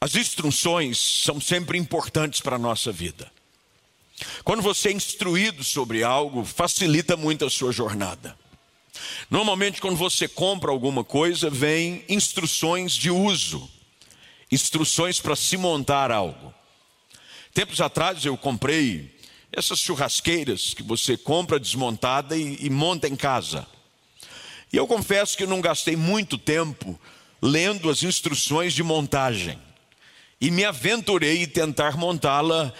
As instruções são sempre importantes para a nossa vida. Quando você é instruído sobre algo, facilita muito a sua jornada. Normalmente, quando você compra alguma coisa, vem instruções de uso, instruções para se montar algo. Tempos atrás eu comprei essas churrasqueiras que você compra desmontada e, e monta em casa. E eu confesso que não gastei muito tempo lendo as instruções de montagem. E me aventurei em tentar montá-la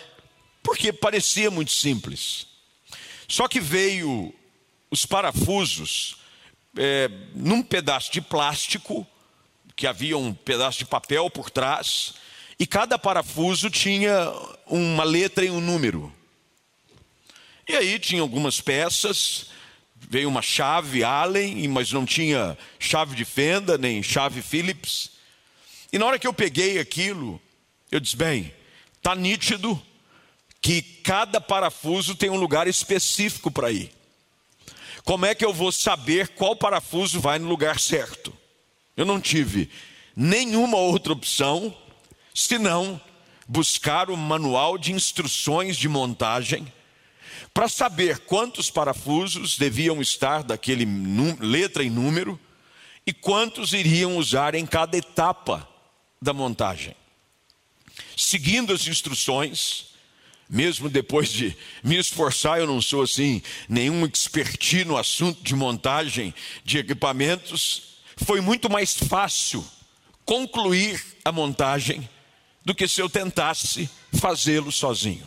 porque parecia muito simples. Só que veio os parafusos é, num pedaço de plástico, que havia um pedaço de papel por trás, e cada parafuso tinha uma letra e um número. E aí tinha algumas peças, veio uma chave Allen, mas não tinha chave de fenda, nem chave Phillips. E na hora que eu peguei aquilo, eu disse: bem, está nítido que cada parafuso tem um lugar específico para ir. Como é que eu vou saber qual parafuso vai no lugar certo? Eu não tive nenhuma outra opção senão buscar o manual de instruções de montagem para saber quantos parafusos deviam estar daquele letra e número e quantos iriam usar em cada etapa da montagem. Seguindo as instruções, mesmo depois de me esforçar, eu não sou assim, nenhum expertise no assunto de montagem de equipamentos, foi muito mais fácil concluir a montagem do que se eu tentasse fazê-lo sozinho.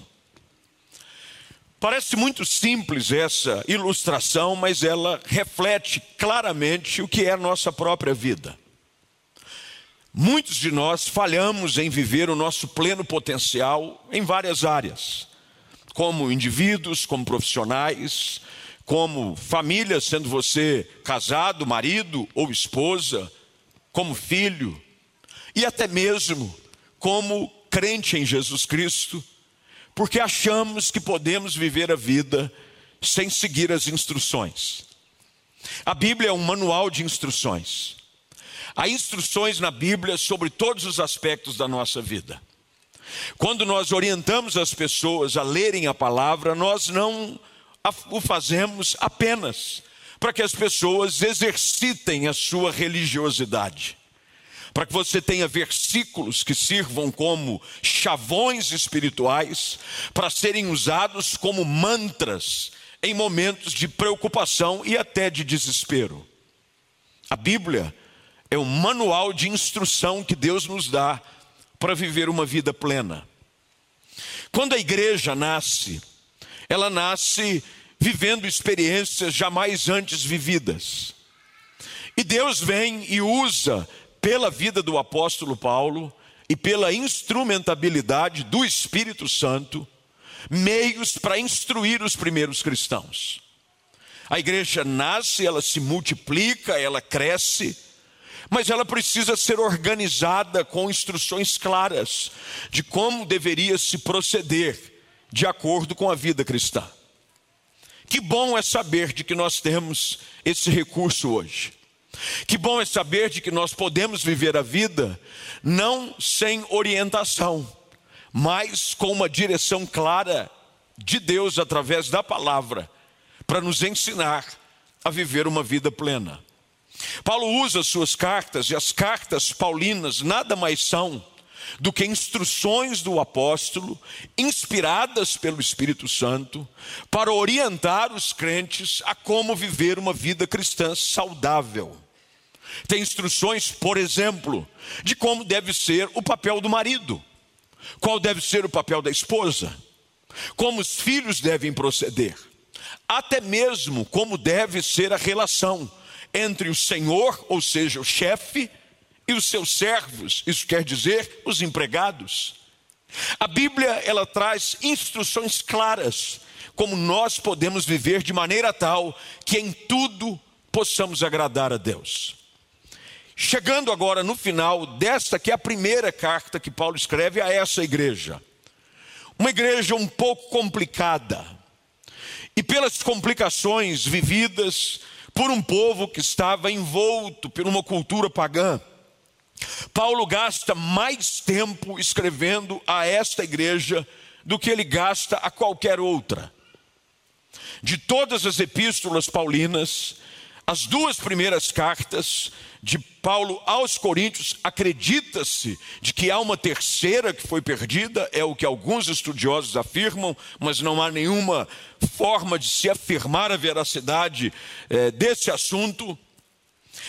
Parece muito simples essa ilustração, mas ela reflete claramente o que é a nossa própria vida. Muitos de nós falhamos em viver o nosso pleno potencial em várias áreas, como indivíduos, como profissionais, como família, sendo você casado, marido ou esposa, como filho, e até mesmo como crente em Jesus Cristo, porque achamos que podemos viver a vida sem seguir as instruções. A Bíblia é um manual de instruções. Há instruções na Bíblia sobre todos os aspectos da nossa vida. Quando nós orientamos as pessoas a lerem a palavra, nós não o fazemos apenas para que as pessoas exercitem a sua religiosidade. Para que você tenha versículos que sirvam como chavões espirituais, para serem usados como mantras em momentos de preocupação e até de desespero. A Bíblia é o manual de instrução que Deus nos dá para viver uma vida plena. Quando a igreja nasce, ela nasce vivendo experiências jamais antes vividas. E Deus vem e usa, pela vida do apóstolo Paulo e pela instrumentabilidade do Espírito Santo, meios para instruir os primeiros cristãos. A igreja nasce, ela se multiplica, ela cresce, mas ela precisa ser organizada com instruções claras de como deveria se proceder de acordo com a vida cristã. Que bom é saber de que nós temos esse recurso hoje. Que bom é saber de que nós podemos viver a vida não sem orientação, mas com uma direção clara de Deus através da palavra, para nos ensinar a viver uma vida plena. Paulo usa suas cartas, e as cartas paulinas nada mais são do que instruções do apóstolo, inspiradas pelo Espírito Santo, para orientar os crentes a como viver uma vida cristã saudável. Tem instruções, por exemplo, de como deve ser o papel do marido, qual deve ser o papel da esposa, como os filhos devem proceder, até mesmo como deve ser a relação entre o senhor, ou seja, o chefe, e os seus servos, isso quer dizer os empregados. A Bíblia ela traz instruções claras como nós podemos viver de maneira tal que em tudo possamos agradar a Deus. Chegando agora no final desta que é a primeira carta que Paulo escreve a essa igreja. Uma igreja um pouco complicada. E pelas complicações vividas, por um povo que estava envolto por uma cultura pagã. Paulo gasta mais tempo escrevendo a esta igreja do que ele gasta a qualquer outra. De todas as epístolas paulinas, as duas primeiras cartas de Paulo aos Coríntios, acredita-se de que há uma terceira que foi perdida, é o que alguns estudiosos afirmam, mas não há nenhuma forma de se afirmar a veracidade é, desse assunto.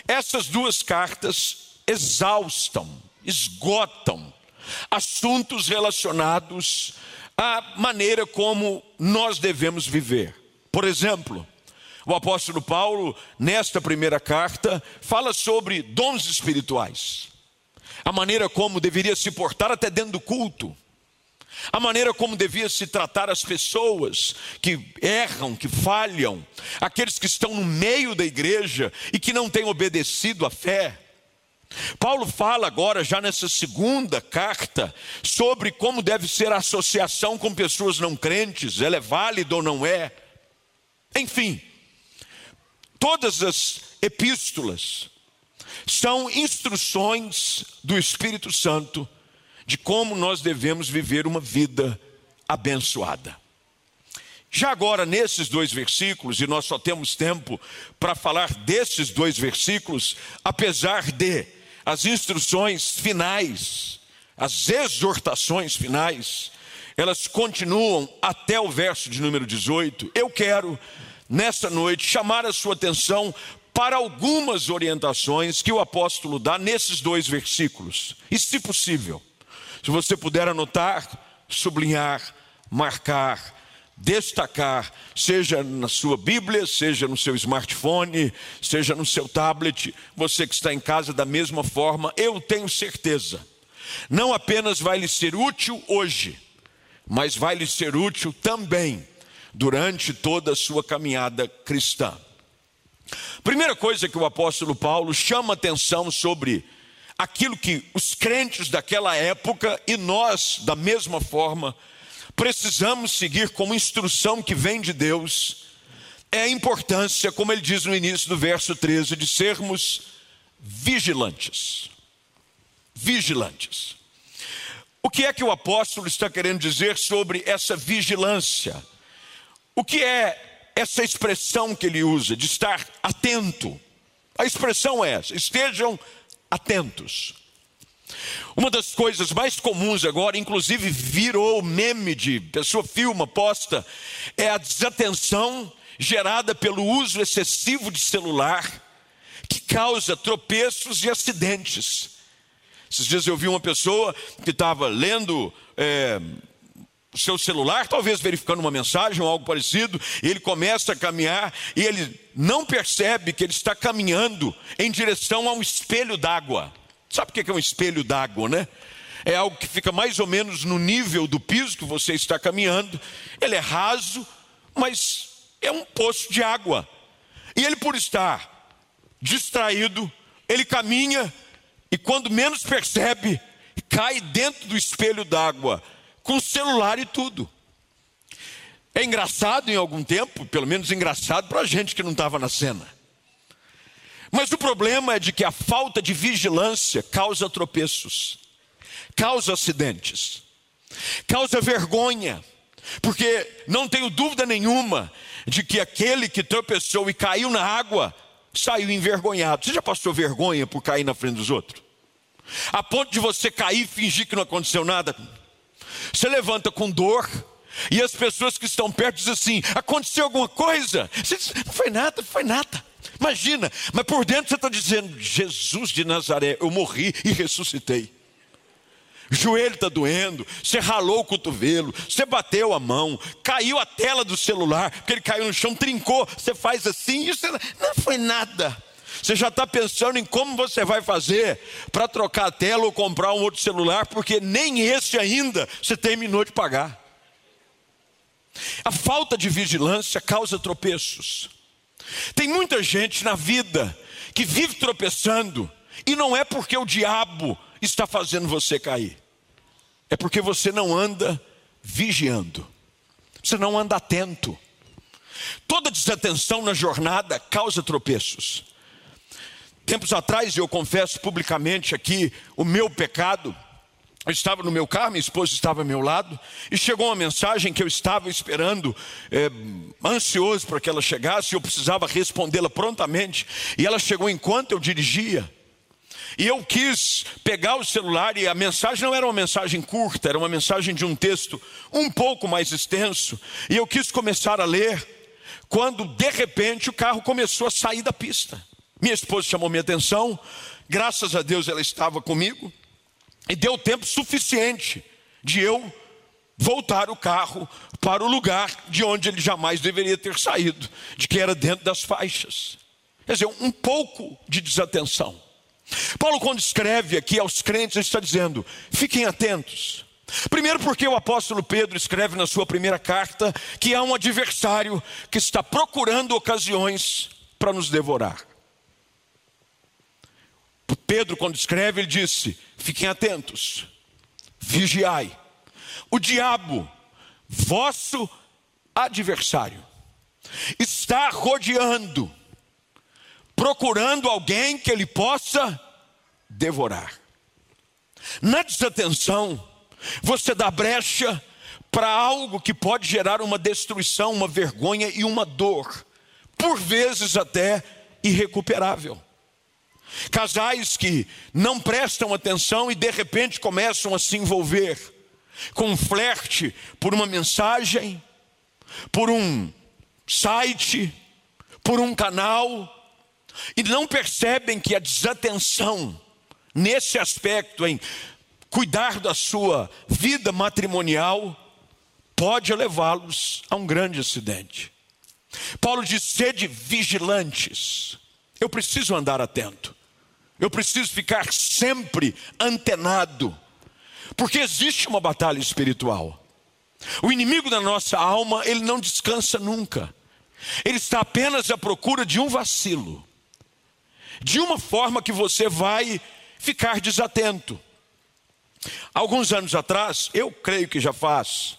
Essas duas cartas exaustam, esgotam assuntos relacionados à maneira como nós devemos viver. Por exemplo, o apóstolo Paulo, nesta primeira carta, fala sobre dons espirituais, a maneira como deveria se portar até dentro do culto, a maneira como devia se tratar as pessoas que erram, que falham, aqueles que estão no meio da igreja e que não têm obedecido à fé. Paulo fala agora, já nessa segunda carta, sobre como deve ser a associação com pessoas não crentes, ela é válida ou não é. Enfim, todas as epístolas são instruções do Espírito Santo de como nós devemos viver uma vida abençoada. Já agora, nesses dois versículos, e nós só temos tempo para falar desses dois versículos, apesar de as instruções finais, as exortações finais, elas continuam até o verso de número 18. Eu quero, nessa noite, chamar a sua atenção para algumas orientações que o apóstolo dá nesses dois versículos. E, se possível, se você puder anotar, sublinhar, marcar, destacar, seja na sua Bíblia, seja no seu smartphone, seja no seu tablet, você que está em casa da mesma forma, eu tenho certeza, não apenas vai lhe ser útil hoje, mas vai lhe ser útil também durante toda a sua caminhada cristã. Primeira coisa que o apóstolo Paulo chama atenção sobre aquilo que os crentes daquela época e nós, da mesma forma, precisamos seguir como instrução que vem de Deus, é a importância, como ele diz no início do verso 13, de sermos vigilantes. Vigilantes. O que é que o apóstolo está querendo dizer sobre essa vigilância? O que é essa expressão que ele usa, de estar atento? A expressão é essa: estejam atentos. Uma das coisas mais comuns agora, inclusive virou meme de pessoa filma, posta, é a desatenção gerada pelo uso excessivo de celular, que causa tropeços e acidentes. Esses dias eu vi uma pessoa que estava lendo é, seu celular, talvez verificando uma mensagem ou algo parecido, ele começa a caminhar e ele não percebe que ele está caminhando em direção a um espelho d'água. Sabe o que é um espelho d'água, né? É algo que fica mais ou menos no nível do piso que você está caminhando. Ele é raso, mas é um poço de água. E ele, por estar distraído, ele caminha e quando menos percebe, cai dentro do espelho d'água, com celular e tudo. É engraçado em algum tempo, pelo menos engraçado para a gente que não estava na cena. Mas o problema é de que a falta de vigilância causa tropeços, causa acidentes, causa vergonha, porque não tenho dúvida nenhuma de que aquele que tropeçou e caiu na água saiu envergonhado. Você já passou vergonha por cair na frente dos outros? A ponto de você cair e fingir que não aconteceu nada? Você levanta com dor, e as pessoas que estão perto dizem assim: aconteceu alguma coisa? Você diz, não foi nada, não foi nada. Imagina, mas por dentro você está dizendo: Jesus de Nazaré, eu morri e ressuscitei. Joelho está doendo, você ralou o cotovelo, você bateu a mão, caiu a tela do celular, porque ele caiu no chão, trincou, você faz assim, e você não foi nada. Você já está pensando em como você vai fazer para trocar a tela ou comprar um outro celular, porque nem esse ainda você terminou de pagar. A falta de vigilância causa tropeços. Tem muita gente na vida que vive tropeçando, e não é porque o diabo está fazendo você cair, é porque você não anda vigiando, você não anda atento. Toda desatenção na jornada causa tropeços. Tempos atrás, eu confesso publicamente aqui o meu pecado. Eu estava no meu carro, minha esposa estava ao meu lado, e chegou uma mensagem que eu estava esperando, é, ansioso para que ela chegasse, eu precisava respondê-la prontamente, e ela chegou enquanto eu dirigia. E eu quis pegar o celular, e a mensagem não era uma mensagem curta, era uma mensagem de um texto um pouco mais extenso, e eu quis começar a ler, quando de repente o carro começou a sair da pista. Minha esposa chamou minha atenção, graças a Deus ela estava comigo. E deu tempo suficiente de eu voltar o carro para o lugar de onde ele jamais deveria ter saído, de que era dentro das faixas. Quer dizer, um pouco de desatenção. Paulo, quando escreve aqui aos crentes, está dizendo: fiquem atentos. Primeiro, porque o apóstolo Pedro escreve na sua primeira carta que há um adversário que está procurando ocasiões para nos devorar. Pedro, quando escreve, ele disse: fiquem atentos, vigiai. O diabo, vosso adversário, está rodeando, procurando alguém que ele possa devorar. Na desatenção, você dá brecha para algo que pode gerar uma destruição, uma vergonha e uma dor, por vezes até irrecuperável. Casais que não prestam atenção e de repente começam a se envolver com um flerte por uma mensagem, por um site, por um canal, e não percebem que a desatenção nesse aspecto, em cuidar da sua vida matrimonial, pode levá-los a um grande acidente. Paulo diz: sede vigilantes. Eu preciso andar atento. Eu preciso ficar sempre antenado, porque existe uma batalha espiritual. O inimigo da nossa alma, ele não descansa nunca. Ele está apenas à procura de um vacilo, de uma forma que você vai ficar desatento. Alguns anos atrás, eu creio que já faz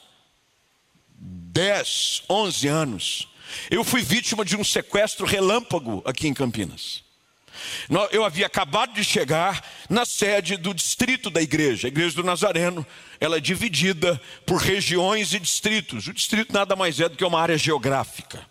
10, 11 anos, eu fui vítima de um sequestro relâmpago aqui em Campinas. Eu havia acabado de chegar na sede do distrito da igreja, a igreja do Nazareno. Ela é dividida por regiões e distritos. O distrito nada mais é do que uma área geográfica.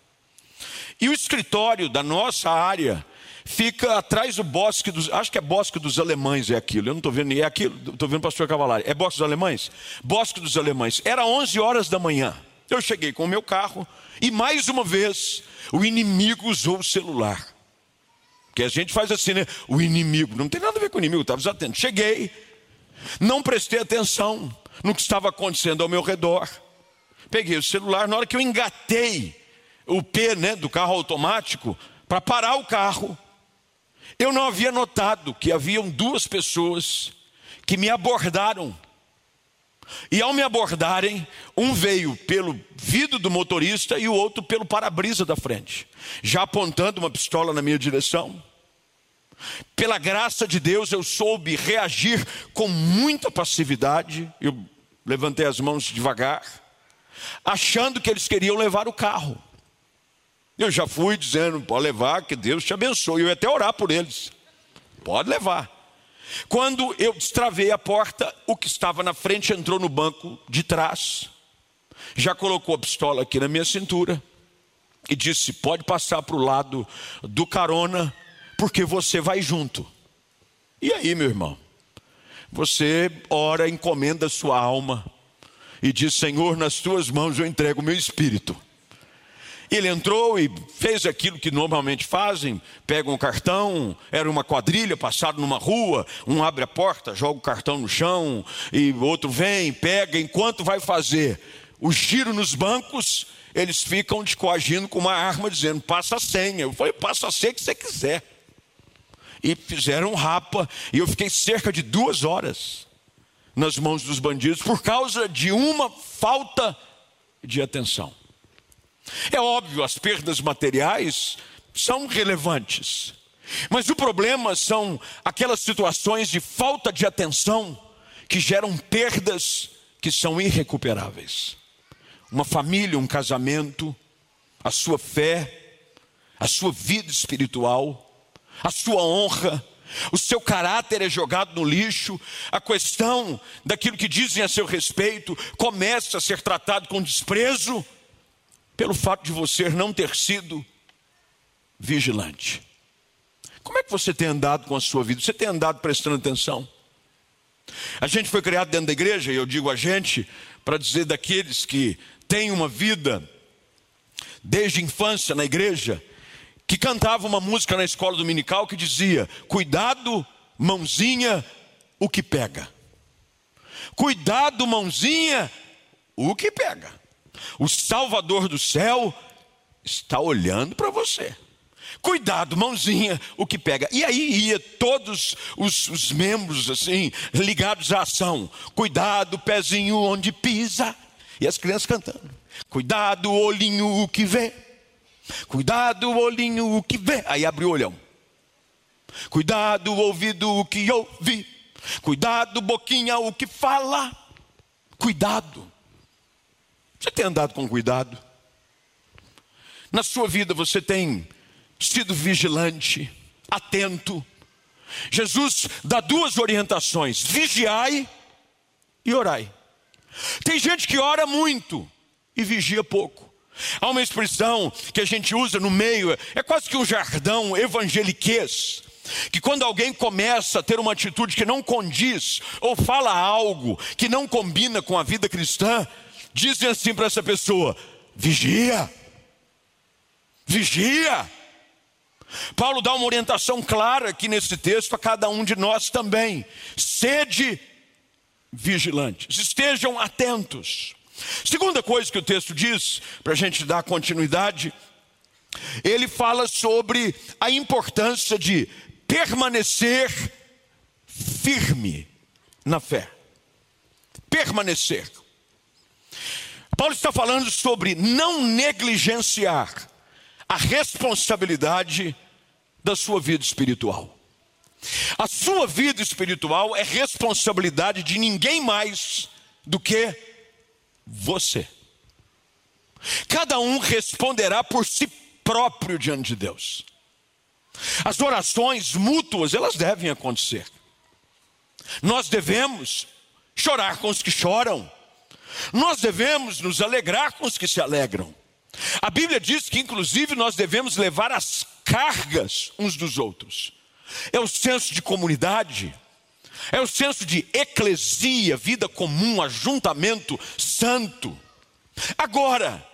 E o escritório da nossa área fica atrás do bosque dos. Acho que é bosque dos alemães, é aquilo. Eu não estou vendo, é aquilo. Estou vendo o pastor Cavalari. É bosque dos alemães? Bosque dos alemães. Era 11 horas da manhã. Eu cheguei com o meu carro e mais uma vez o inimigo usou o celular. Porque a gente faz assim, né? O inimigo, não tem nada a ver com o inimigo, estava atento. Cheguei, não prestei atenção no que estava acontecendo ao meu redor. Peguei o celular, na hora que eu engatei o P né, do carro automático para parar o carro, eu não havia notado que haviam duas pessoas que me abordaram. E ao me abordarem, um veio pelo vidro do motorista e o outro pelo para-brisa da frente, já apontando uma pistola na minha direção. Pela graça de Deus, eu soube reagir com muita passividade. Eu levantei as mãos devagar, achando que eles queriam levar o carro. Eu já fui dizendo: pode levar, que Deus te abençoe. Eu ia até orar por eles. Pode levar. Quando eu destravei a porta, o que estava na frente entrou no banco de trás, já colocou a pistola aqui na minha cintura e disse: Pode passar para o lado do carona, porque você vai junto. E aí, meu irmão? Você ora, encomenda sua alma e diz: Senhor, nas tuas mãos eu entrego o meu espírito. Ele entrou e fez aquilo que normalmente fazem: pegam um cartão, era uma quadrilha, passado numa rua, um abre a porta, joga o cartão no chão, e outro vem, pega, enquanto vai fazer o giro nos bancos, eles ficam descoagindo com uma arma, dizendo: passa a senha. Eu falei: passa a senha que você quiser. E fizeram rapa, e eu fiquei cerca de duas horas nas mãos dos bandidos por causa de uma falta de atenção. É óbvio, as perdas materiais são relevantes, mas o problema são aquelas situações de falta de atenção que geram perdas que são irrecuperáveis. Uma família, um casamento, a sua fé, a sua vida espiritual, a sua honra, o seu caráter é jogado no lixo, a questão daquilo que dizem a seu respeito começa a ser tratado com desprezo, pelo fato de você não ter sido vigilante. Como é que você tem andado com a sua vida? Você tem andado prestando atenção? A gente foi criado dentro da igreja, e eu digo a gente, para dizer daqueles que têm uma vida desde infância na igreja, que cantava uma música na escola dominical que dizia: Cuidado, mãozinha, o que pega. Cuidado, mãozinha, o que pega. O Salvador do céu está olhando para você. Cuidado, mãozinha, o que pega. E aí ia todos os, os, membros assim, ligados à ação. Cuidado, pezinho onde pisa. E as crianças cantando. Cuidado, olhinho, o que vê. Cuidado, olhinho, o que vê. Aí abre o olhão. Cuidado, ouvido, o que ouve. Cuidado, boquinha, o que fala. Cuidado. Você tem andado com cuidado? Na sua vida você tem sido vigilante, atento. Jesus dá duas orientações: vigiai e orai. Tem gente que ora muito e vigia pouco. Há uma expressão que a gente usa no meio, é quase que um jardão evangeliquez, que quando alguém começa a ter uma atitude que não condiz, ou fala algo que não combina com a vida cristã, dizem assim para essa pessoa: vigia, vigia. Paulo dá uma orientação clara aqui nesse texto a cada um de nós também: sede vigilantes, estejam atentos. Segunda coisa que o texto diz, para a gente dar continuidade, ele fala sobre a importância de permanecer firme na fé. Permanecer. Paulo está falando sobre não negligenciar a responsabilidade da sua vida espiritual. A sua vida espiritual é responsabilidade de ninguém mais do que você. Cada um responderá por si próprio diante de Deus. As orações mútuas, elas devem acontecer. Nós devemos chorar com os que choram. Nós devemos nos alegrar com os que se alegram. A Bíblia diz que, inclusive, nós devemos levar as cargas uns dos outros. É o senso de comunidade, é o senso de eclesia, vida comum, ajuntamento santo. Agora,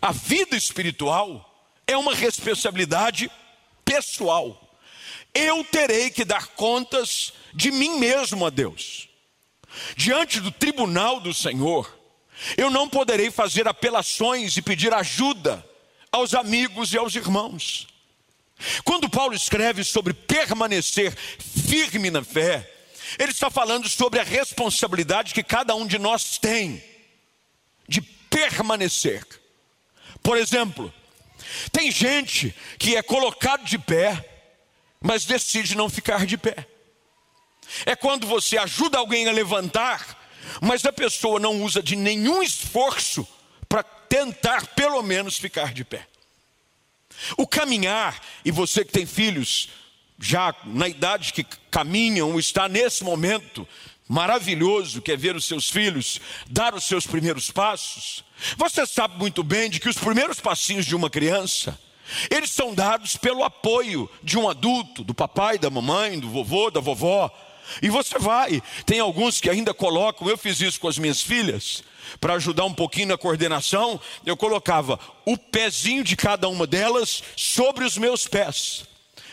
a vida espiritual é uma responsabilidade pessoal. Eu terei que dar contas de mim mesmo a Deus. Diante do tribunal do Senhor, eu não poderei fazer apelações e pedir ajuda aos amigos e aos irmãos. Quando Paulo escreve sobre permanecer firme na fé, ele está falando sobre a responsabilidade que cada um de nós tem de permanecer. Por exemplo, tem gente que é colocado de pé, mas decide não ficar de pé. É quando você ajuda alguém a levantar, mas a pessoa não usa de nenhum esforço para tentar pelo menos ficar de pé. O caminhar, e você que tem filhos, já na idade que caminham, está nesse momento maravilhoso que é ver os seus filhos dar os seus primeiros passos. Você sabe muito bem de que os primeiros passinhos de uma criança, eles são dados pelo apoio de um adulto, do papai, da mamãe, do vovô, da vovó. E você vai. Tem alguns que ainda colocam, eu fiz isso com as minhas filhas, para ajudar um pouquinho na coordenação, eu colocava o pezinho de cada uma delas sobre os meus pés.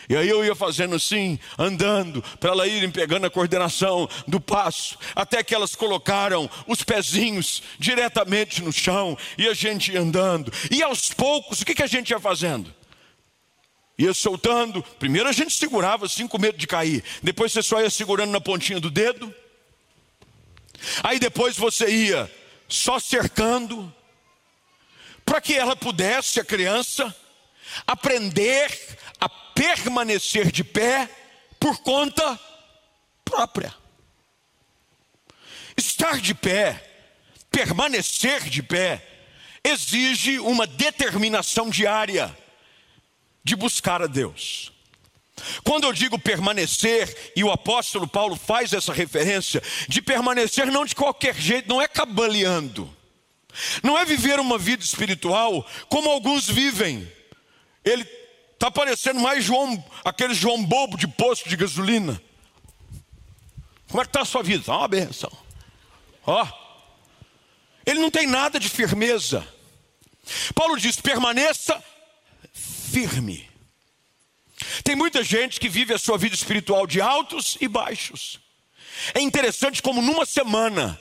E aí eu ia fazendo assim, andando, para elas irem pegando a coordenação do passo, até que elas colocaram os pezinhos diretamente no chão, e a gente ia andando. E aos poucos, o que, que a gente ia fazendo? Ia soltando, primeiro a gente segurava assim com medo de cair, depois você só ia segurando na pontinha do dedo, aí depois você ia só cercando, para que ela pudesse, a criança, aprender a permanecer de pé por conta própria. Estar de pé, permanecer de pé, exige uma determinação diária de buscar a Deus. Quando eu digo permanecer, e o apóstolo Paulo faz essa referência, de permanecer não de qualquer jeito, não é cabaleando, não é viver uma vida espiritual como alguns vivem. Ele está parecendo mais João, aquele João bobo de posto de gasolina. Como é que está a sua vida? Está uma benção. Ó, ele não tem nada de firmeza. Paulo diz: permaneça firme. Tem muita gente que vive a sua vida espiritual de altos e baixos. É interessante como numa semana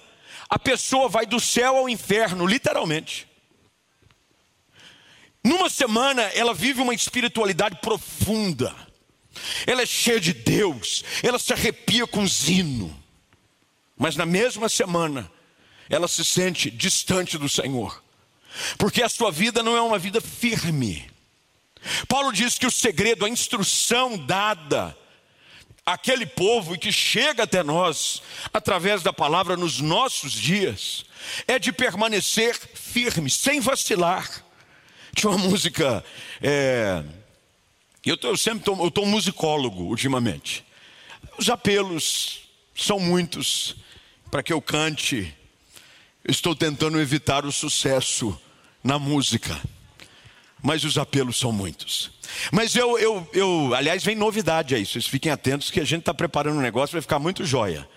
a pessoa vai do céu ao inferno, literalmente. Numa semana ela vive uma espiritualidade profunda. Ela é cheia de Deus, ela se arrepia com zino. Mas na mesma semana ela se sente distante do Senhor. Porque a sua vida não é uma vida firme. Paulo diz que o segredo, a instrução dada àquele povo e que chega até nós, através da palavra nos nossos dias, é de permanecer firme, sem vacilar. Tinha uma música. É, eu, tô, eu sempre um musicólogo ultimamente. Os apelos são muitos para que eu cante. Estou tentando evitar o sucesso na música mas os apelos são muitos. Mas eu, eu, eu aliás, vem novidade aí, vocês fiquem atentos que a gente está preparando um negócio, vai ficar muito joia.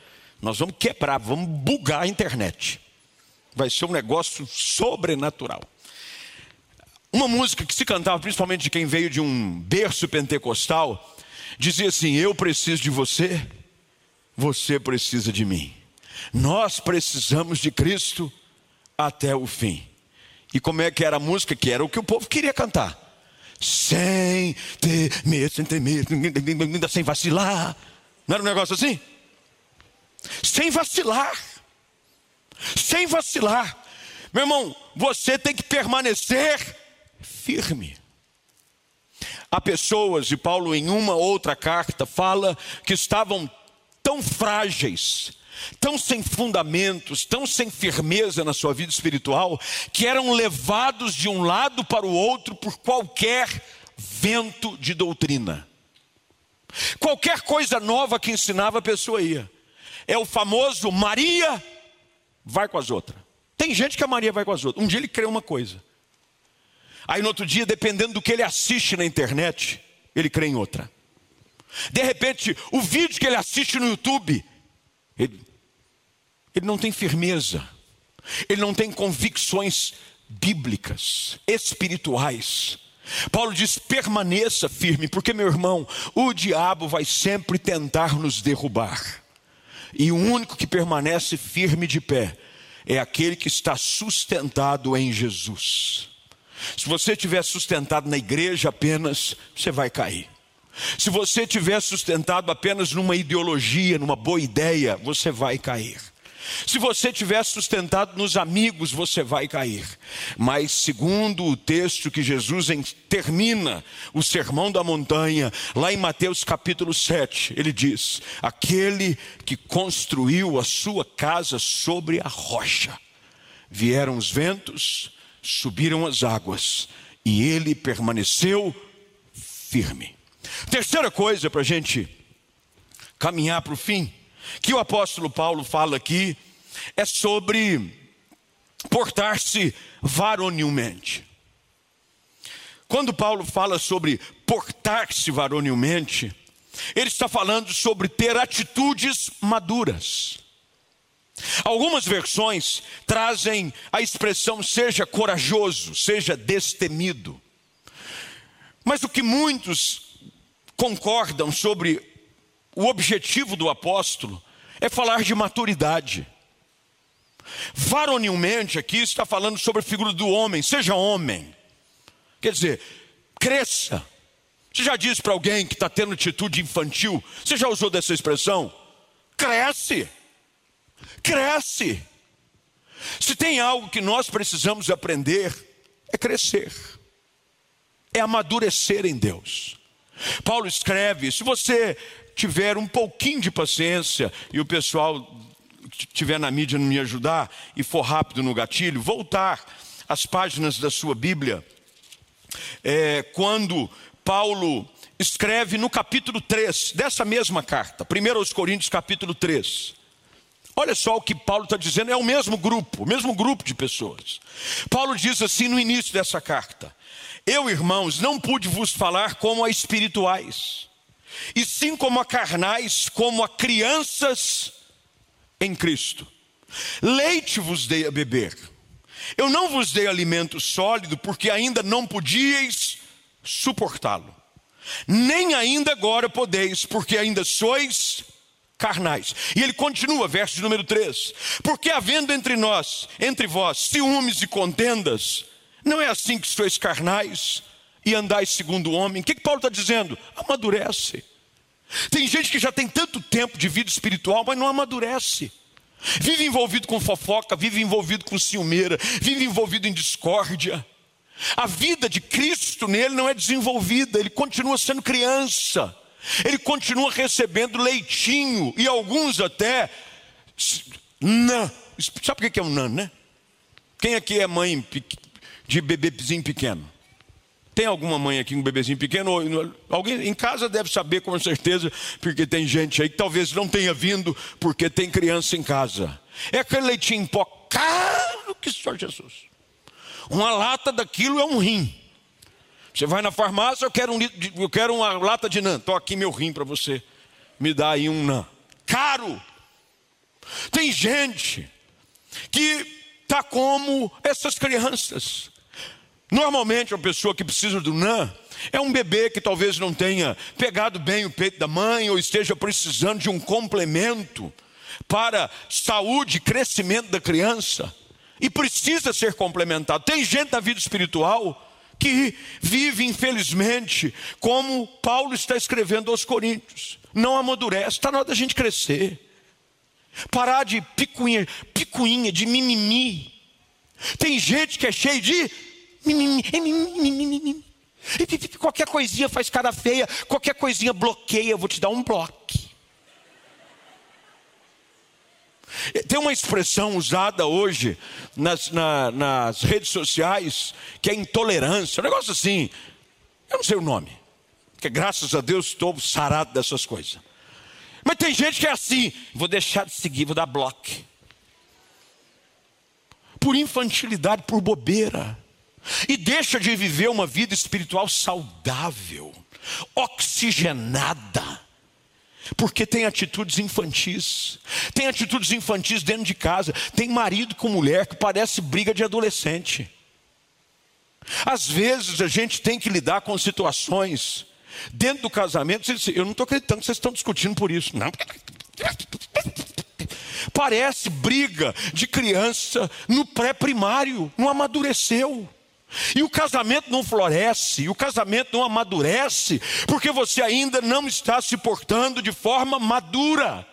Nós vamos quebrar, vamos bugar a internet. Vai ser um negócio sobrenatural. Uma música que se cantava, principalmente de quem veio de um berço pentecostal, dizia assim: Eu preciso de você, você precisa de mim. Nós precisamos de Cristo até o fim. E como é que era a música? Que era o que o povo queria cantar. Sem ter medo, sem ter medo, sem vacilar. Não era um negócio assim? Sem vacilar. Sem vacilar. Meu irmão, você tem que permanecer firme. Há pessoas, e Paulo em uma outra carta fala que estavam tão frágeis, tão sem fundamentos, tão sem firmeza na sua vida espiritual, que eram levados de um lado para o outro por qualquer vento de doutrina. Qualquer coisa nova que ensinava a pessoa ia. É o famoso Maria vai com as outras. Tem gente que a Maria vai com as outras. Um dia ele crê uma coisa. Aí no outro dia, dependendo do que ele assiste na internet, ele crê em outra. De repente, o vídeo que ele assiste no YouTube, ele ele não tem firmeza, ele não tem convicções bíblicas, espirituais. Paulo diz: permaneça firme, porque, meu irmão, o diabo vai sempre tentar nos derrubar, e o único que permanece firme de pé é aquele que está sustentado em Jesus. Se você estiver sustentado na igreja apenas, você vai cair. Se você estiver sustentado apenas numa ideologia, numa boa ideia, você vai cair. Se você tiver sustentado nos amigos, você vai cair. Mas, segundo o texto que Jesus termina o sermão da montanha, lá em Mateus capítulo 7, ele diz: Aquele que construiu a sua casa sobre a rocha, vieram os ventos, subiram as águas, e ele permaneceu firme. Terceira coisa para a gente caminhar para o fim que o apóstolo Paulo fala aqui é sobre portar-se varonilmente. Quando Paulo fala sobre portar-se varonilmente, ele está falando sobre ter atitudes maduras. Algumas versões trazem a expressão seja corajoso, seja destemido. Mas o que muitos concordam sobre o objetivo do apóstolo é falar de maturidade. Varonilmente, aqui está falando sobre a figura do homem, seja homem. Quer dizer, cresça. Você já disse para alguém que está tendo atitude infantil, você já usou dessa expressão? Cresce. Cresce. Se tem algo que nós precisamos aprender, é crescer, é amadurecer em Deus. Paulo escreve: se você tiver um pouquinho de paciência e o pessoal tiver na mídia não me ajudar e for rápido no gatilho, voltar às páginas da sua Bíblia, é, quando Paulo escreve no capítulo 3 dessa mesma carta, 1 aos Coríntios, capítulo 3. Olha só o que Paulo está dizendo, é o mesmo grupo, o mesmo grupo de pessoas. Paulo diz assim no início dessa carta: Eu, irmãos, não pude vos falar como a espirituais, e sim como a carnais, como a crianças em Cristo. Leite vos dei a beber. Eu não vos dei alimento sólido, porque ainda não podíeis suportá-lo. Nem ainda agora podeis, porque ainda sois carnais. E ele continua, verso número 3: Porque havendo entre nós, entre vós, ciúmes e contendas, não é assim que sois carnais e andais segundo o homem. O que, que Paulo está dizendo? Amadurece. Tem gente que já tem tanto tempo de vida espiritual, mas não amadurece. Vive envolvido com fofoca, vive envolvido com ciumeira, vive envolvido em discórdia. A vida de Cristo nele não é desenvolvida, ele continua sendo criança, ele continua recebendo leitinho e alguns até nã. Sabe o que é um nã, né? Quem aqui é mãe de bebezinho pequeno? Tem alguma mãe aqui com um bebezinho pequeno? Alguém em casa deve saber com certeza, porque tem gente aí que talvez não tenha vindo porque tem criança em casa. É aquele leitinho em pó caro que só Jesus. Uma lata daquilo é um rim. Você vai na farmácia, eu quero, um, eu quero uma lata de nã. Estou aqui meu rim para você. Me dá aí um nã. Caro. Tem gente que está como essas crianças. Normalmente, a pessoa que precisa do NAN é um bebê que talvez não tenha pegado bem o peito da mãe ou esteja precisando de um complemento para saúde e crescimento da criança e precisa ser complementado. Tem gente na vida espiritual que vive, infelizmente, como Paulo está escrevendo aos Coríntios, não amadurece, está na hora da gente crescer, parar de picuinha, picuinha, de mimimi. Tem gente que é cheio de Qualquer coisinha faz cara feia, qualquer coisinha bloqueia, eu vou te dar um bloco. Tem uma expressão usada hoje nas, na, nas redes sociais que é intolerância, um negócio assim, eu não sei o nome, porque graças a Deus estou sarado dessas coisas. Mas tem gente que é assim, vou deixar de seguir, vou dar bloco. Por infantilidade, por bobeira e deixa de viver uma vida espiritual saudável, oxigenada, porque tem atitudes infantis, tem atitudes infantis dentro de casa, tem marido com mulher que parece briga de adolescente. Às vezes a gente tem que lidar com situações dentro do casamento. Eu não estou acreditando que vocês estão discutindo por isso. Não. Parece briga de criança no pré-primário, não amadureceu. E o casamento não floresce, o casamento não amadurece, porque você ainda não está se portando de forma madura,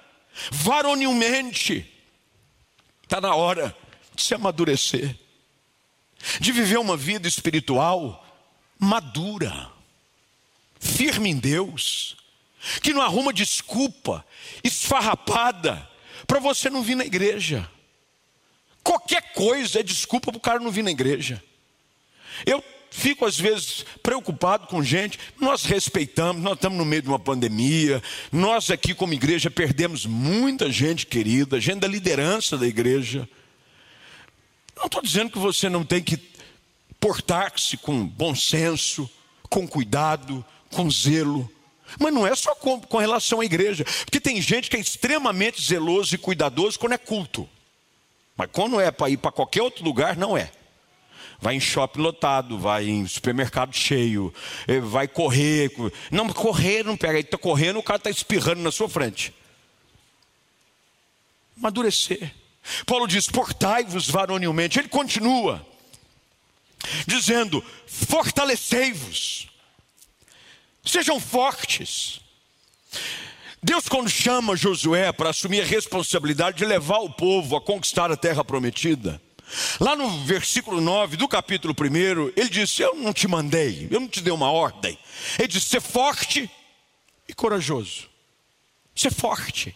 varonilmente. Está na hora de se amadurecer, de viver uma vida espiritual madura, firme em Deus, que não arruma desculpa, esfarrapada, para você não vir na igreja. Qualquer coisa é desculpa para o cara não vir na igreja. Eu fico às vezes preocupado com gente, nós respeitamos, nós estamos no meio de uma pandemia, nós aqui como igreja perdemos muita gente querida, gente da liderança da igreja. Não estou dizendo que você não tem que portar-se com bom senso, com cuidado, com zelo. Mas não é só com, com relação à igreja, porque tem gente que é extremamente zeloso e cuidadoso quando é culto. Mas quando é para ir para qualquer outro lugar, não é vai em shopping lotado, vai em supermercado cheio, eh, vai correr. Não, correr não pega, ele está correndo, o cara está espirrando na sua frente. Madurecer. Paulo diz: portai-vos varonilmente. Ele continua, dizendo: fortalecei-vos, sejam fortes. Deus, quando chama Josué para assumir a responsabilidade de levar o povo a conquistar a terra prometida, Lá no versículo 9 do capítulo 1, ele disse: Eu não te mandei, eu não te dei uma ordem. Ele disse: Ser forte e corajoso. Ser forte.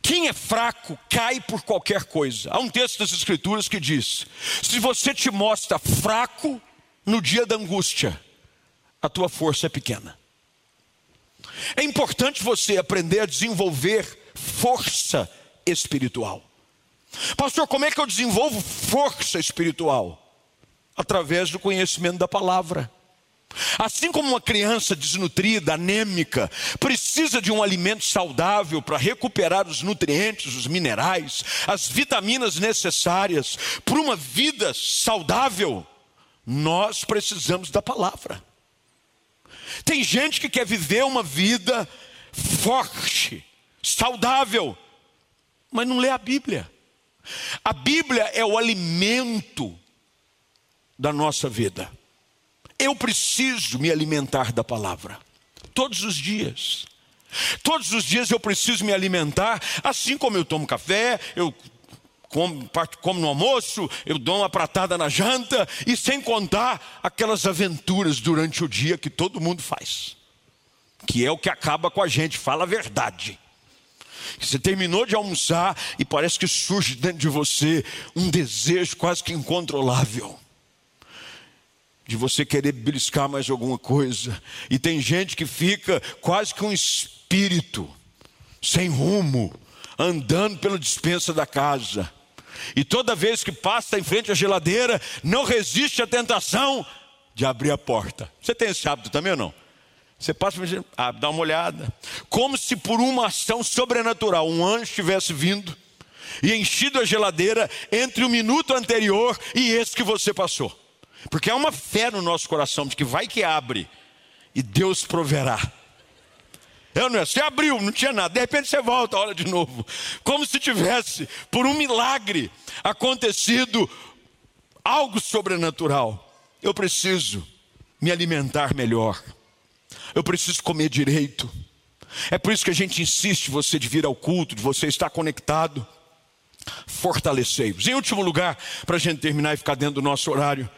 Quem é fraco cai por qualquer coisa. Há um texto das Escrituras que diz: Se você te mostra fraco no dia da angústia, a tua força é pequena. É importante você aprender a desenvolver força espiritual. Pastor, como é que eu desenvolvo força espiritual? Através do conhecimento da palavra. Assim como uma criança desnutrida, anêmica, precisa de um alimento saudável para recuperar os nutrientes, os minerais, as vitaminas necessárias para uma vida saudável, nós precisamos da palavra. Tem gente que quer viver uma vida forte, saudável, mas não lê a Bíblia. A Bíblia é o alimento da nossa vida. Eu preciso me alimentar da palavra, todos os dias. Todos os dias eu preciso me alimentar, assim como eu tomo café, eu como, como no almoço, eu dou uma pratada na janta, e sem contar aquelas aventuras durante o dia que todo mundo faz, que é o que acaba com a gente, fala a verdade. Você terminou de almoçar e parece que surge dentro de você um desejo quase que incontrolável de você querer beliscar mais alguma coisa. E tem gente que fica quase que um espírito sem rumo, andando pela dispensa da casa. E toda vez que passa em frente à geladeira, não resiste à tentação de abrir a porta. Você tem esse hábito também ou não? Você passa e ah, dá uma olhada. Como se por uma ação sobrenatural um anjo tivesse vindo e enchido a geladeira entre o minuto anterior e esse que você passou. Porque há uma fé no nosso coração de que vai que abre e Deus proverá. Eu não é, você abriu, não tinha nada, de repente você volta, olha de novo. Como se tivesse, por um milagre, acontecido algo sobrenatural. Eu preciso me alimentar melhor. Eu preciso comer direito. É por isso que a gente insiste você de vir ao culto, de você estar conectado. Fortalecei-vos. Em último lugar, para a gente terminar e ficar dentro do nosso horário,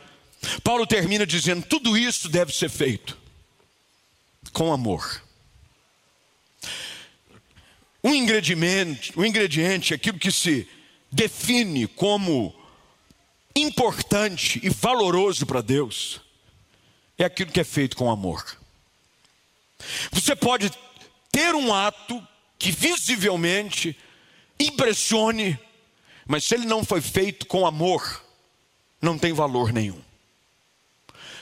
Paulo termina dizendo: tudo isso deve ser feito com amor. Um ingrediente, um ingrediente, aquilo que se define como importante e valoroso para Deus, é aquilo que é feito com amor. Você pode ter um ato que visivelmente impressione, mas se ele não foi feito com amor, não tem valor nenhum.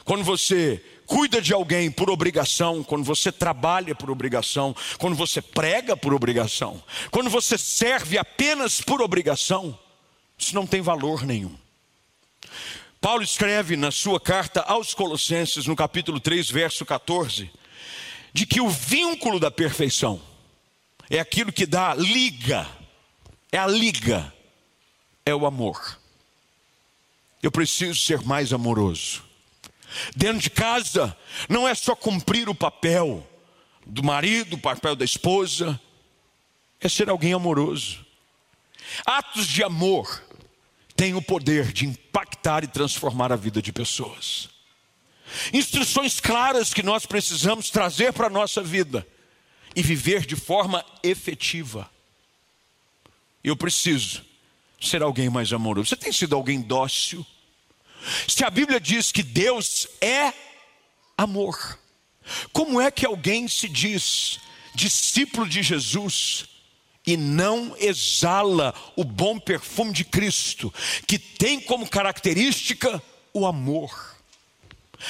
Quando você cuida de alguém por obrigação, quando você trabalha por obrigação, quando você prega por obrigação, quando você serve apenas por obrigação, isso não tem valor nenhum. Paulo escreve na sua carta aos Colossenses, no capítulo 3, verso 14, de que o vínculo da perfeição é aquilo que dá liga, é a liga, é o amor. Eu preciso ser mais amoroso. Dentro de casa, não é só cumprir o papel do marido, o papel da esposa, é ser alguém amoroso. Atos de amor têm o poder de impactar e transformar a vida de pessoas. Instruções claras que nós precisamos trazer para a nossa vida e viver de forma efetiva. Eu preciso ser alguém mais amoroso. Você tem sido alguém dócil? Se a Bíblia diz que Deus é amor, como é que alguém se diz discípulo de Jesus e não exala o bom perfume de Cristo, que tem como característica o amor?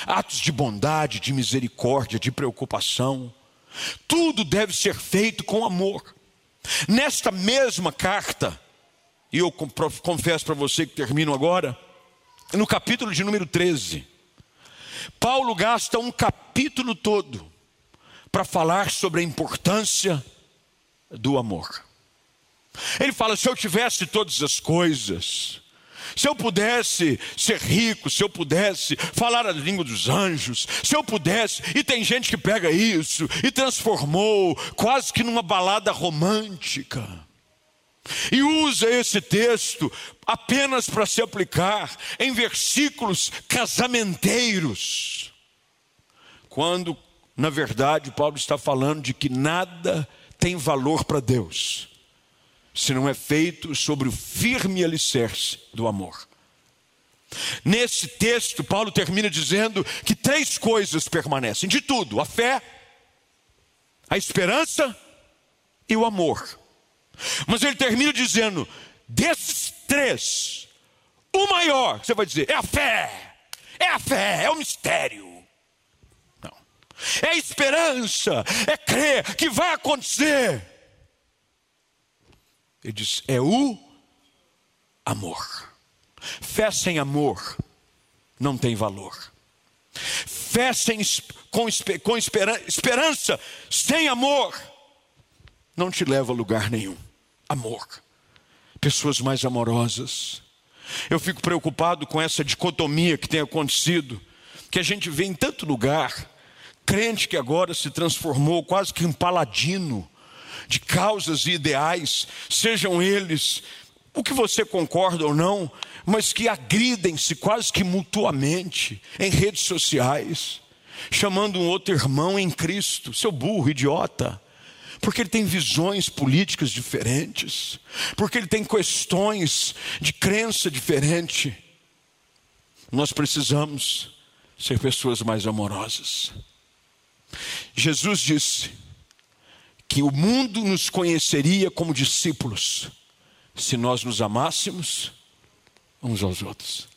Atos de bondade, de misericórdia, de preocupação, tudo deve ser feito com amor. Nesta mesma carta, e eu confesso para você que termino agora, no capítulo de número 13, Paulo gasta um capítulo todo para falar sobre a importância do amor. Ele fala: se eu tivesse todas as coisas, se eu pudesse ser rico, se eu pudesse falar a língua dos anjos, se eu pudesse, e tem gente que pega isso e transformou quase que numa balada romântica e usa esse texto apenas para se aplicar em versículos casamenteiros, quando, na verdade, Paulo está falando de que nada tem valor para Deus, se não é feito sobre o firme alicerce do amor. Nesse texto, Paulo termina dizendo que três coisas permanecem: de tudo, a fé, a esperança e o amor. Mas ele termina dizendo: desses três, o maior, você vai dizer, é a fé, é a fé, é o mistério. Não. É a esperança, é crer que vai acontecer. Ele diz: é o amor. Fé sem amor não tem valor. Fé sem, com, com esperança, sem amor, não te leva a lugar nenhum. Amor. Pessoas mais amorosas. Eu fico preocupado com essa dicotomia que tem acontecido, que a gente vê em tanto lugar. Crente que agora se transformou quase que em paladino de causas e ideais, sejam eles o que você concorda ou não, mas que agridem-se quase que mutuamente em redes sociais, chamando um outro irmão em Cristo, seu burro, idiota, porque ele tem visões políticas diferentes, porque ele tem questões de crença diferente. Nós precisamos ser pessoas mais amorosas. Jesus disse que o mundo nos conheceria como discípulos se nós nos amássemos uns aos outros.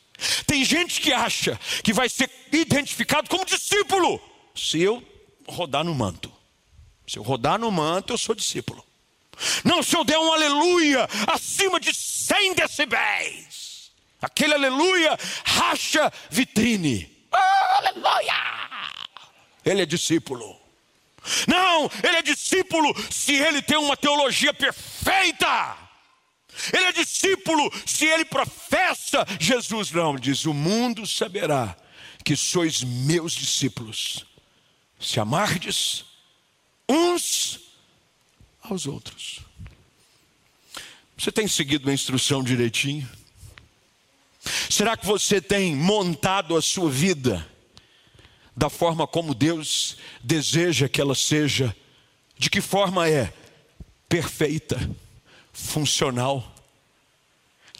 Tem gente que acha que vai ser identificado como discípulo se eu rodar no manto. Se eu rodar no manto, eu sou discípulo. Não, se eu der um aleluia acima de 100 decibéis, aquele aleluia racha vitrine. Oh, aleluia! Ele é discípulo. Não, ele é discípulo se ele tem uma teologia perfeita. Ele é discípulo se ele professa Jesus. Não, diz: o mundo saberá que sois meus discípulos, se amardes uns aos outros. Você tem seguido a instrução direitinho? Será que você tem montado a sua vida da forma como Deus deseja que ela seja? De que forma é? Perfeita funcional.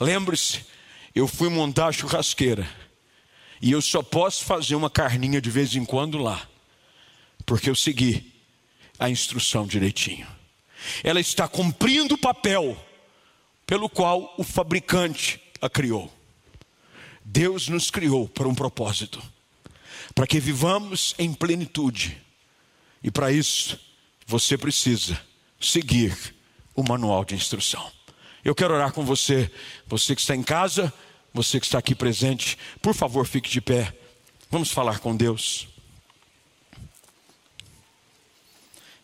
Lembre-se, eu fui montar a churrasqueira e eu só posso fazer uma carninha de vez em quando lá, porque eu segui a instrução direitinho. Ela está cumprindo o papel pelo qual o fabricante a criou. Deus nos criou para um propósito, para que vivamos em plenitude. E para isso, você precisa seguir o manual de instrução. Eu quero orar com você, você que está em casa, você que está aqui presente, por favor, fique de pé. Vamos falar com Deus.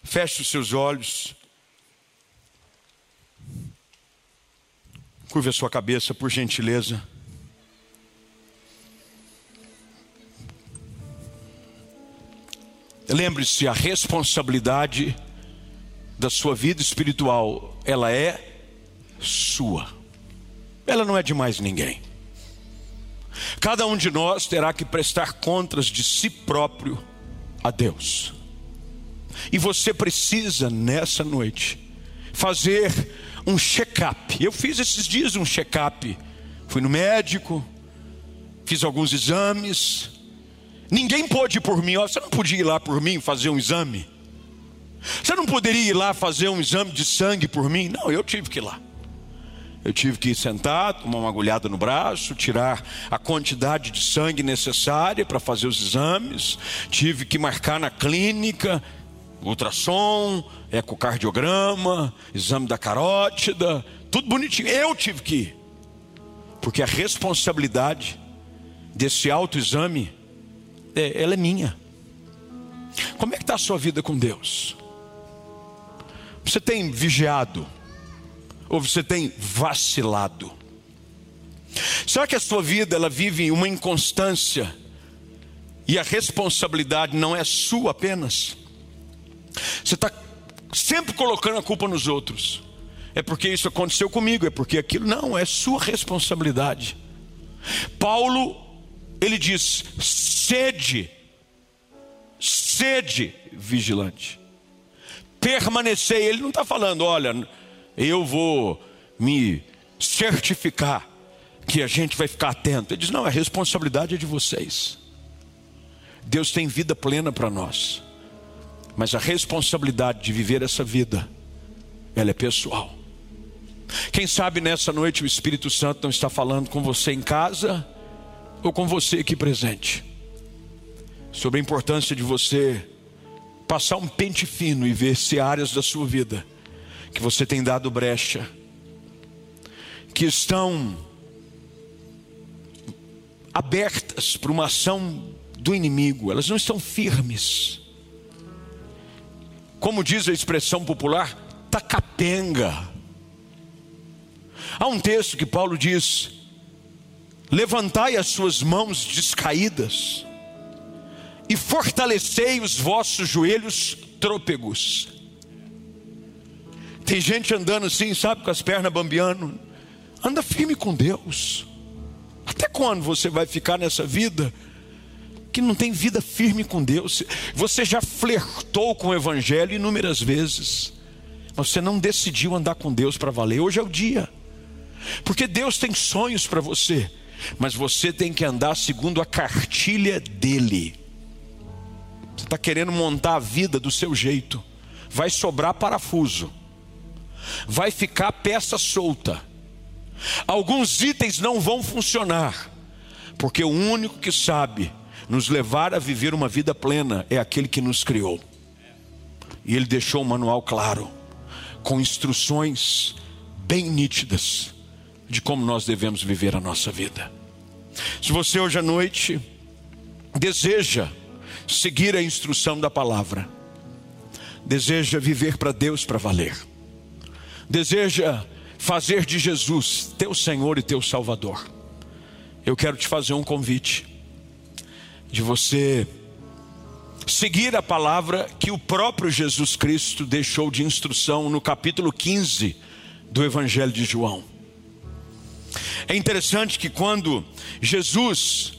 Feche os seus olhos. Curve a sua cabeça, por gentileza. Lembre-se, a responsabilidade da sua vida espiritual, ela é sua. Ela não é de mais ninguém. Cada um de nós terá que prestar contas de si próprio a Deus. E você precisa nessa noite fazer um check-up. Eu fiz esses dias um check-up. Fui no médico, fiz alguns exames. Ninguém pôde ir por mim. Você não podia ir lá por mim fazer um exame? Você não poderia ir lá fazer um exame de sangue por mim? Não, eu tive que ir lá. Eu tive que sentar, tomar uma agulhada no braço, tirar a quantidade de sangue necessária para fazer os exames. Tive que marcar na clínica ultrassom, ecocardiograma, exame da carótida, tudo bonitinho. Eu tive que ir. Porque a responsabilidade desse autoexame, é, ela é minha. Como é que está a sua vida com Deus? Você tem vigiado? Ou você tem vacilado? Será que a sua vida ela vive uma inconstância e a responsabilidade não é sua apenas? Você está sempre colocando a culpa nos outros. É porque isso aconteceu comigo, é porque aquilo não é sua responsabilidade. Paulo ele diz: sede, sede vigilante permanecer. Ele não está falando, olha, eu vou me certificar que a gente vai ficar atento. Ele diz: não, a responsabilidade é de vocês. Deus tem vida plena para nós, mas a responsabilidade de viver essa vida, ela é pessoal. Quem sabe nessa noite o Espírito Santo não está falando com você em casa ou com você aqui presente, sobre a importância de você passar um pente fino e ver se áreas da sua vida que você tem dado brecha, que estão abertas para uma ação do inimigo, elas não estão firmes. Como diz a expressão popular, tá capenga. Há um texto que Paulo diz: Levantai as suas mãos descaídas e fortalecei os vossos joelhos trôpegos. Tem gente andando assim, sabe, com as pernas bambeando. Anda firme com Deus. Até quando você vai ficar nessa vida que não tem vida firme com Deus? Você já flertou com o Evangelho inúmeras vezes, mas você não decidiu andar com Deus para valer. Hoje é o dia, porque Deus tem sonhos para você, mas você tem que andar segundo a cartilha dEle. Você está querendo montar a vida do seu jeito, vai sobrar parafuso, vai ficar peça solta Alguns itens não vão funcionar, porque o único que sabe nos levar a viver uma vida plena é aquele que nos criou. E ele deixou um manual claro, com instruções bem nítidas de como nós devemos viver a nossa vida. Se você hoje à noite deseja seguir a instrução da palavra, deseja viver para Deus para valer, deseja fazer de Jesus teu Senhor e teu Salvador, eu quero te fazer um convite de você seguir a palavra que o próprio Jesus Cristo deixou de instrução no capítulo 15 do Evangelho de João. É interessante que quando Jesus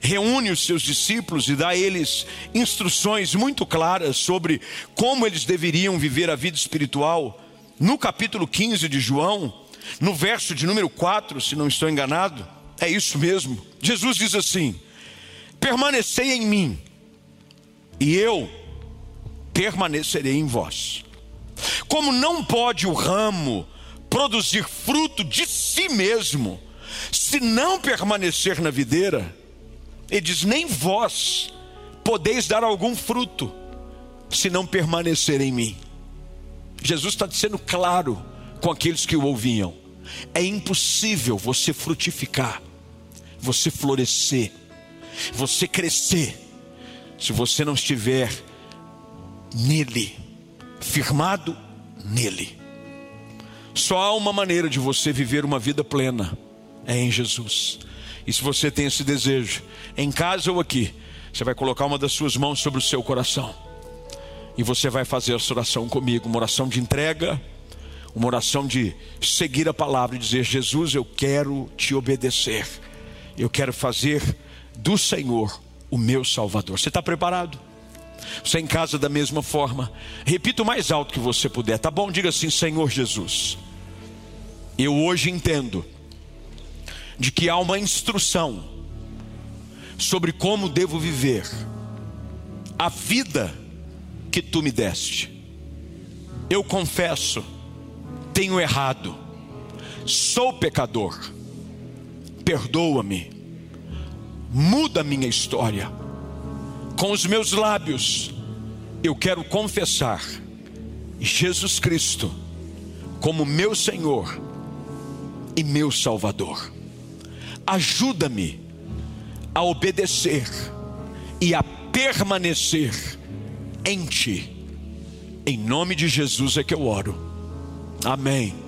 reúne os seus discípulos e dá a eles instruções muito claras sobre como eles deveriam viver a vida espiritual, no capítulo 15 de João, no verso de número 4, se não estou enganado, é isso mesmo. Jesus diz assim: Permanecei em mim, e eu permanecerei em vós. Como não pode o ramo produzir fruto de si mesmo, se não permanecer na videira, ele diz: nem vós podeis dar algum fruto, se não permanecer em mim. Jesus está sendo claro com aqueles que o ouviam: é impossível você frutificar, você florescer, você crescer, se você não estiver nele, firmado nele. Só há uma maneira de você viver uma vida plena, é em Jesus. E se você tem esse desejo, em casa ou aqui, você vai colocar uma das suas mãos sobre o seu coração e você vai fazer essa oração comigo, uma oração de entrega, uma oração de seguir a palavra e dizer: Jesus, eu quero te obedecer, eu quero fazer do Senhor o meu Salvador. Você está preparado? Você em casa da mesma forma, repita o mais alto que você puder, tá bom? Diga assim: Senhor Jesus, eu hoje entendo de que há uma instrução sobre como devo viver a vida que tu me deste. Eu confesso, tenho errado, sou pecador, perdoa-me, muda minha história. Com os meus lábios, eu quero confessar Jesus Cristo como meu Senhor e meu Salvador. Ajuda-me a obedecer e a permanecer em ti. Em nome de Jesus é que eu oro. Amém.